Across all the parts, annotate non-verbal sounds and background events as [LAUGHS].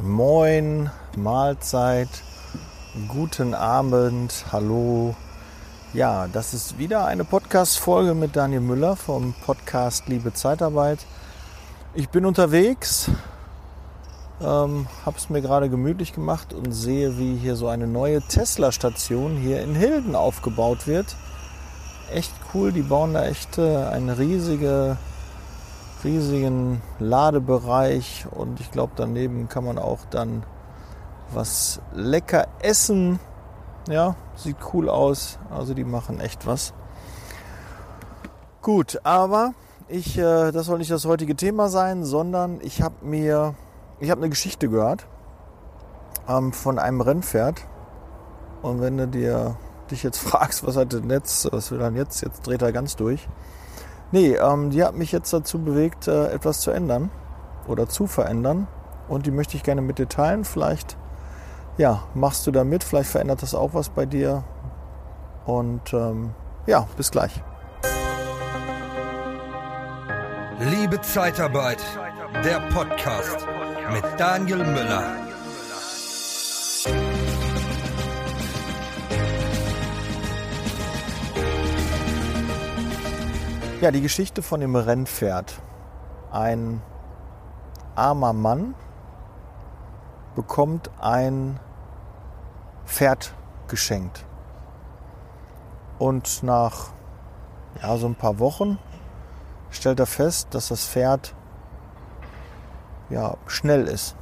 Moin, Mahlzeit, guten Abend, hallo. Ja, das ist wieder eine Podcast-Folge mit Daniel Müller vom Podcast Liebe Zeitarbeit. Ich bin unterwegs, ähm, habe es mir gerade gemütlich gemacht und sehe, wie hier so eine neue Tesla-Station hier in Hilden aufgebaut wird. Echt cool, die bauen da echt äh, eine riesige riesigen Ladebereich und ich glaube daneben kann man auch dann was lecker essen. Ja, sieht cool aus. Also die machen echt was. Gut, aber ich, äh, das soll nicht das heutige Thema sein, sondern ich habe mir, ich habe eine Geschichte gehört ähm, von einem Rennpferd. Und wenn du dir dich jetzt [LAUGHS] fragst, was hat denn jetzt, was will dann jetzt, jetzt dreht er ganz durch. Nee, ähm, die hat mich jetzt dazu bewegt, äh, etwas zu ändern oder zu verändern. Und die möchte ich gerne mit dir teilen. Vielleicht ja, machst du da mit, vielleicht verändert das auch was bei dir. Und ähm, ja, bis gleich. Liebe Zeitarbeit, der Podcast mit Daniel Müller. Ja, die Geschichte von dem Rennpferd. Ein armer Mann bekommt ein Pferd geschenkt. Und nach ja, so ein paar Wochen stellt er fest, dass das Pferd ja, schnell ist.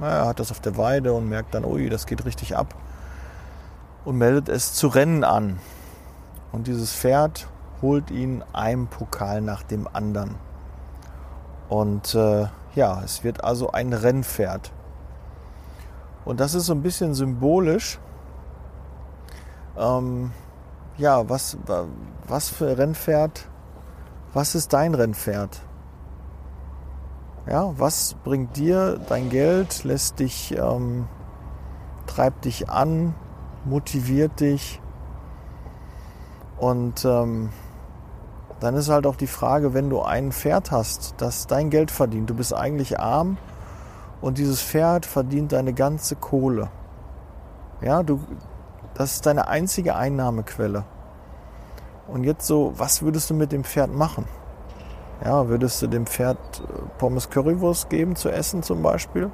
Er hat das auf der Weide und merkt dann, ui, das geht richtig ab. Und meldet es zu Rennen an. Und dieses Pferd holt ihn ein Pokal nach dem anderen. Und äh, ja, es wird also ein Rennpferd. Und das ist so ein bisschen symbolisch. Ähm, ja, was, was für Rennpferd? Was ist dein Rennpferd? Ja, was bringt dir dein Geld, lässt dich, ähm, treibt dich an, motiviert dich? Und ähm, dann ist halt auch die Frage, wenn du ein Pferd hast, das dein Geld verdient, du bist eigentlich arm und dieses Pferd verdient deine ganze Kohle. Ja, du, das ist deine einzige Einnahmequelle. Und jetzt so, was würdest du mit dem Pferd machen? Ja, würdest du dem Pferd äh, Pommes Currywurst geben zu essen zum Beispiel?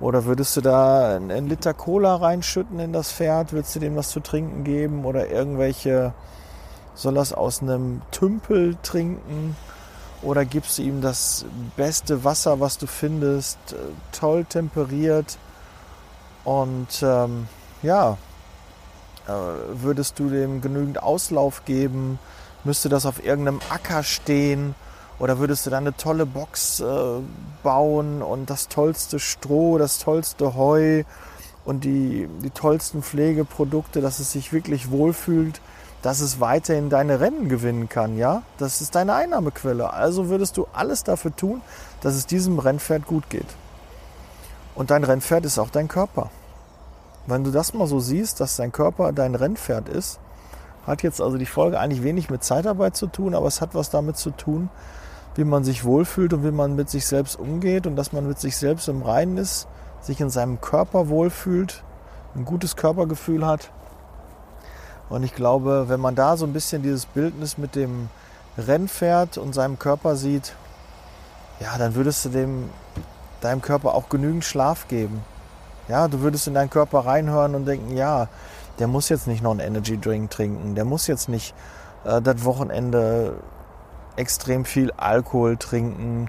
Oder würdest du da einen Liter Cola reinschütten in das Pferd? Würdest du dem was zu trinken geben? Oder irgendwelche soll er es aus einem Tümpel trinken? Oder gibst du ihm das beste Wasser, was du findest, äh, toll temperiert? Und ähm, ja, äh, würdest du dem genügend Auslauf geben, müsste das auf irgendeinem Acker stehen? Oder würdest du da eine tolle Box äh, bauen und das tollste Stroh, das tollste Heu und die, die tollsten Pflegeprodukte, dass es sich wirklich wohlfühlt dass es weiterhin deine Rennen gewinnen kann, ja? Das ist deine Einnahmequelle. Also würdest du alles dafür tun, dass es diesem Rennpferd gut geht. Und dein Rennpferd ist auch dein Körper. Wenn du das mal so siehst, dass dein Körper dein Rennpferd ist, hat jetzt also die Folge eigentlich wenig mit Zeitarbeit zu tun, aber es hat was damit zu tun, wie man sich wohlfühlt und wie man mit sich selbst umgeht und dass man mit sich selbst im Reinen ist, sich in seinem Körper wohlfühlt, ein gutes Körpergefühl hat und ich glaube, wenn man da so ein bisschen dieses Bildnis mit dem Rennpferd und seinem Körper sieht, ja, dann würdest du dem, deinem Körper auch genügend Schlaf geben. Ja, du würdest in deinen Körper reinhören und denken, ja, der muss jetzt nicht noch einen Energy Drink trinken, der muss jetzt nicht äh, das Wochenende extrem viel Alkohol trinken,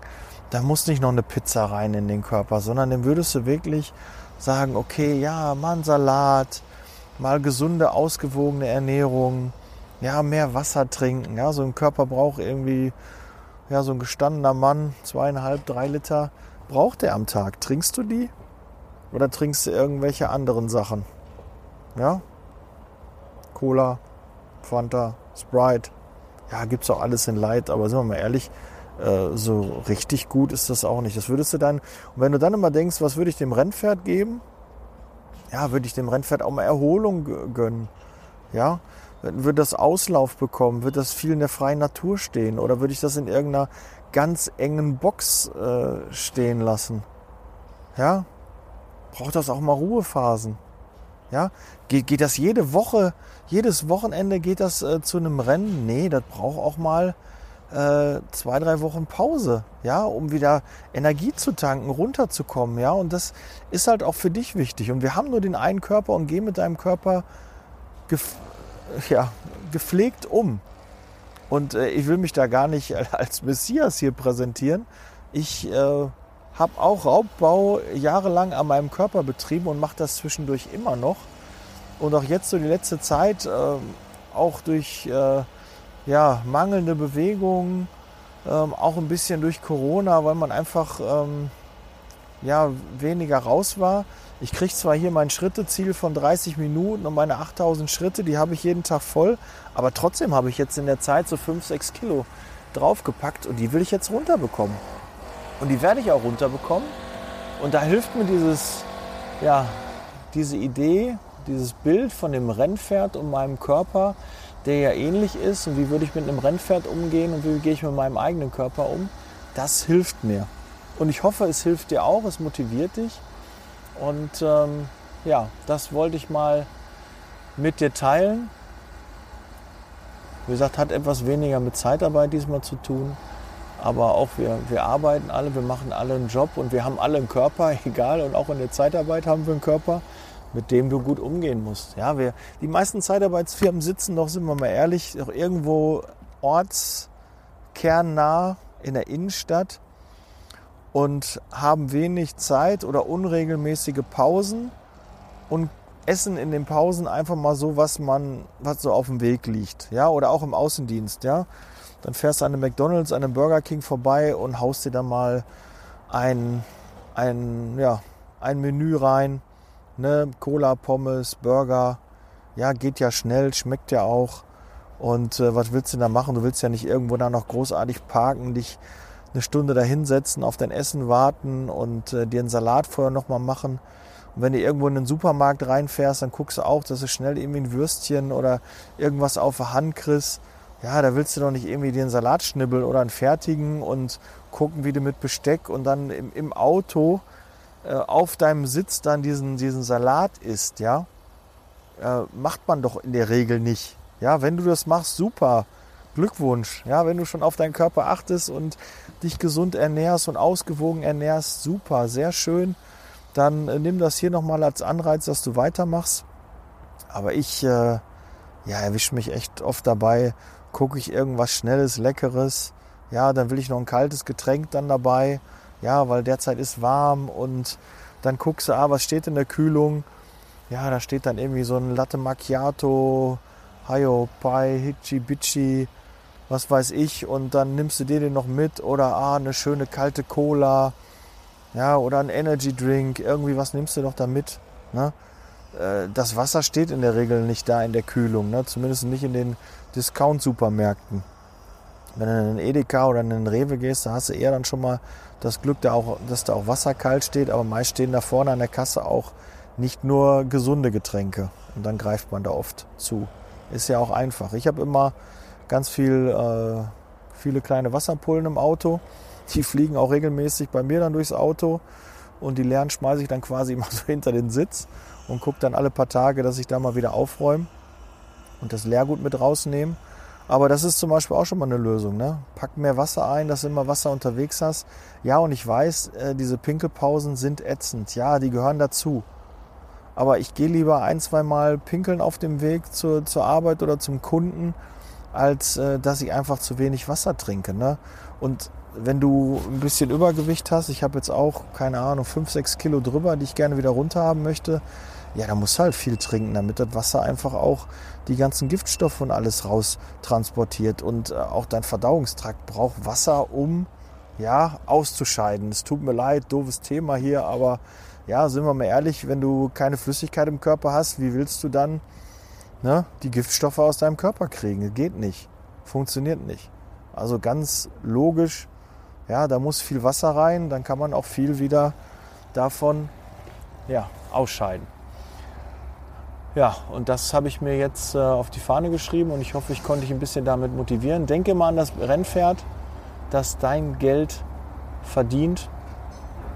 da muss nicht noch eine Pizza rein in den Körper, sondern dem würdest du wirklich sagen, okay, ja, mal einen Salat, mal gesunde, ausgewogene Ernährung, ja, mehr Wasser trinken. Ja, so ein Körper braucht irgendwie, ja, so ein gestandener Mann, zweieinhalb, drei Liter braucht er am Tag. Trinkst du die? Oder trinkst du irgendwelche anderen Sachen? Ja? Cola, Fanta, Sprite. Ja, gibt's auch alles in Light, aber sind wir mal ehrlich, äh, so richtig gut ist das auch nicht. Das würdest du dann, und wenn du dann immer denkst, was würde ich dem Rennpferd geben? Ja, würde ich dem Rennpferd auch mal Erholung gönnen. Ja, würde das Auslauf bekommen, würde das viel in der freien Natur stehen oder würde ich das in irgendeiner ganz engen Box äh, stehen lassen? Ja, braucht das auch mal Ruhephasen. Ja, geht, geht das jede Woche, jedes Wochenende geht das äh, zu einem Rennen? Nee, das braucht auch mal äh, zwei, drei Wochen Pause, ja, um wieder Energie zu tanken, runterzukommen, ja. Und das ist halt auch für dich wichtig. Und wir haben nur den einen Körper und gehen mit deinem Körper gef ja, gepflegt um. Und äh, ich will mich da gar nicht [LAUGHS] als Messias hier präsentieren. Ich äh, habe auch Raubbau jahrelang an meinem Körper betrieben und mache das zwischendurch immer noch. Und auch jetzt so die letzte Zeit, äh, auch durch äh, ja, mangelnde Bewegung, ähm, auch ein bisschen durch Corona, weil man einfach ähm, ja, weniger raus war. Ich kriege zwar hier mein Schritteziel von 30 Minuten und meine 8000 Schritte, die habe ich jeden Tag voll, aber trotzdem habe ich jetzt in der Zeit so 5, 6 Kilo draufgepackt und die will ich jetzt runterbekommen. Und die werde ich auch runterbekommen. Und da hilft mir dieses, ja, diese Idee, dieses Bild von dem Rennpferd und meinem Körper, der ja ähnlich ist und wie würde ich mit einem Rennpferd umgehen und wie gehe ich mit meinem eigenen Körper um, das hilft mir. Und ich hoffe, es hilft dir auch, es motiviert dich. Und ähm, ja, das wollte ich mal mit dir teilen. Wie gesagt, hat etwas weniger mit Zeitarbeit diesmal zu tun. Aber auch wir, wir arbeiten alle, wir machen alle einen Job und wir haben alle einen Körper, [LAUGHS] egal. Und auch in der Zeitarbeit haben wir einen Körper mit dem du gut umgehen musst. Ja, wir, die meisten Zeitarbeitsfirmen sitzen doch, sind wir mal ehrlich, doch irgendwo ortskernnah in der Innenstadt und haben wenig Zeit oder unregelmäßige Pausen und essen in den Pausen einfach mal so, was man, was so auf dem Weg liegt. Ja, oder auch im Außendienst, ja. Dann fährst du an einem McDonalds, an einem Burger King vorbei und haust dir dann mal ein, ein, ja, ein Menü rein Ne? Cola, Pommes, Burger. Ja, geht ja schnell, schmeckt ja auch. Und äh, was willst du da machen? Du willst ja nicht irgendwo da noch großartig parken, dich eine Stunde da hinsetzen, auf dein Essen warten und äh, dir einen Salat vorher nochmal machen. Und wenn du irgendwo in den Supermarkt reinfährst, dann guckst du auch, dass du schnell irgendwie ein Würstchen oder irgendwas auf der Hand kriegst. Ja, da willst du doch nicht irgendwie dir einen Salat schnibbeln oder einen fertigen und gucken, wie du mit Besteck und dann im, im Auto auf deinem Sitz dann diesen, diesen Salat isst, ja, äh, macht man doch in der Regel nicht. Ja, wenn du das machst, super. Glückwunsch. Ja, wenn du schon auf deinen Körper achtest und dich gesund ernährst und ausgewogen ernährst, super, sehr schön. Dann äh, nimm das hier nochmal als Anreiz, dass du weitermachst. Aber ich äh, ja, erwische mich echt oft dabei, gucke ich irgendwas Schnelles, Leckeres. Ja, dann will ich noch ein kaltes Getränk dann dabei ja, weil derzeit ist warm und dann guckst du, ah, was steht in der Kühlung? Ja, da steht dann irgendwie so ein Latte Macchiato, Hayo Pai, Hichi Bichi, was weiß ich, und dann nimmst du dir den noch mit oder ah, eine schöne kalte Cola, ja, oder ein Energy Drink, irgendwie was nimmst du doch da mit. Ne? Äh, das Wasser steht in der Regel nicht da in der Kühlung, ne? zumindest nicht in den Discount-Supermärkten. Wenn du in einen Edeka oder in einen Rewe gehst, da hast du eher dann schon mal das Glück, da auch, dass da auch Wasser kalt steht, aber meist stehen da vorne an der Kasse auch nicht nur gesunde Getränke. Und dann greift man da oft zu. Ist ja auch einfach. Ich habe immer ganz viel, äh, viele kleine Wasserpullen im Auto. Die fliegen auch regelmäßig bei mir dann durchs Auto. Und die leeren schmeiße ich dann quasi [LAUGHS] immer so hinter den Sitz und gucke dann alle paar Tage, dass ich da mal wieder aufräume und das Leergut mit rausnehme. Aber das ist zum Beispiel auch schon mal eine Lösung. Ne? Pack mehr Wasser ein, dass du immer Wasser unterwegs hast. Ja, und ich weiß, äh, diese Pinkelpausen sind ätzend. Ja, die gehören dazu. Aber ich gehe lieber ein, zwei Mal pinkeln auf dem Weg zur, zur Arbeit oder zum Kunden, als äh, dass ich einfach zu wenig Wasser trinke. Ne? Und wenn du ein bisschen Übergewicht hast, ich habe jetzt auch, keine Ahnung, 5, 6 Kilo drüber, die ich gerne wieder runter haben möchte, ja, da musst du halt viel trinken, damit das Wasser einfach auch die ganzen Giftstoffe und alles raus transportiert. Und äh, auch dein Verdauungstrakt braucht Wasser, um ja, auszuscheiden. Es tut mir leid, doofes Thema hier, aber ja, sind wir mal ehrlich, wenn du keine Flüssigkeit im Körper hast, wie willst du dann ne, die Giftstoffe aus deinem Körper kriegen? Geht nicht. Funktioniert nicht. Also ganz logisch, ja, da muss viel Wasser rein, dann kann man auch viel wieder davon ja, ausscheiden. Ja, und das habe ich mir jetzt äh, auf die Fahne geschrieben und ich hoffe, ich konnte dich ein bisschen damit motivieren. Denke mal an das Rennpferd, das dein Geld verdient.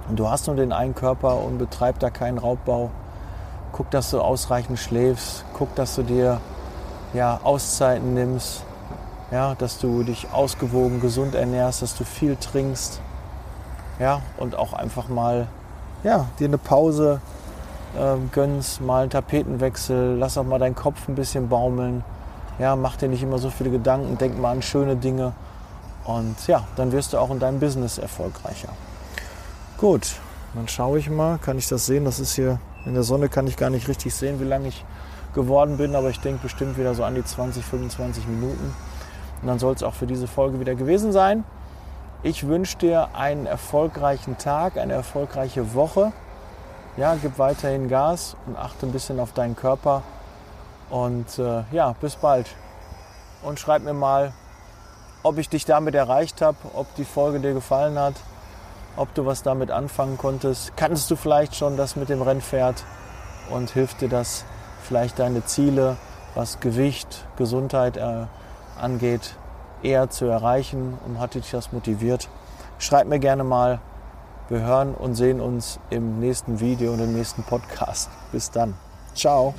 und du hast nur den einen Körper und betreib da keinen Raubbau. Guck, dass du ausreichend schläfst. Guck, dass du dir ja, Auszeiten nimmst. Ja, dass du dich ausgewogen, gesund ernährst, dass du viel trinkst. Ja, und auch einfach mal ja, dir eine Pause äh, gönnst, mal einen Tapetenwechsel, lass auch mal deinen Kopf ein bisschen baumeln. Ja, mach dir nicht immer so viele Gedanken, denk mal an schöne Dinge. Und ja, dann wirst du auch in deinem Business erfolgreicher. Gut, dann schaue ich mal, kann ich das sehen? Das ist hier in der Sonne, kann ich gar nicht richtig sehen, wie lange ich geworden bin, aber ich denke bestimmt wieder so an die 20, 25 Minuten. Und dann soll es auch für diese Folge wieder gewesen sein. Ich wünsche dir einen erfolgreichen Tag, eine erfolgreiche Woche. Ja, gib weiterhin Gas und achte ein bisschen auf deinen Körper. Und äh, ja, bis bald. Und schreib mir mal, ob ich dich damit erreicht habe, ob die Folge dir gefallen hat ob du was damit anfangen konntest. Kannst du vielleicht schon das mit dem Rennpferd und hilft dir das vielleicht deine Ziele, was Gewicht, Gesundheit äh, angeht, eher zu erreichen und hat dich das motiviert? Schreib mir gerne mal. Wir hören und sehen uns im nächsten Video und im nächsten Podcast. Bis dann. Ciao.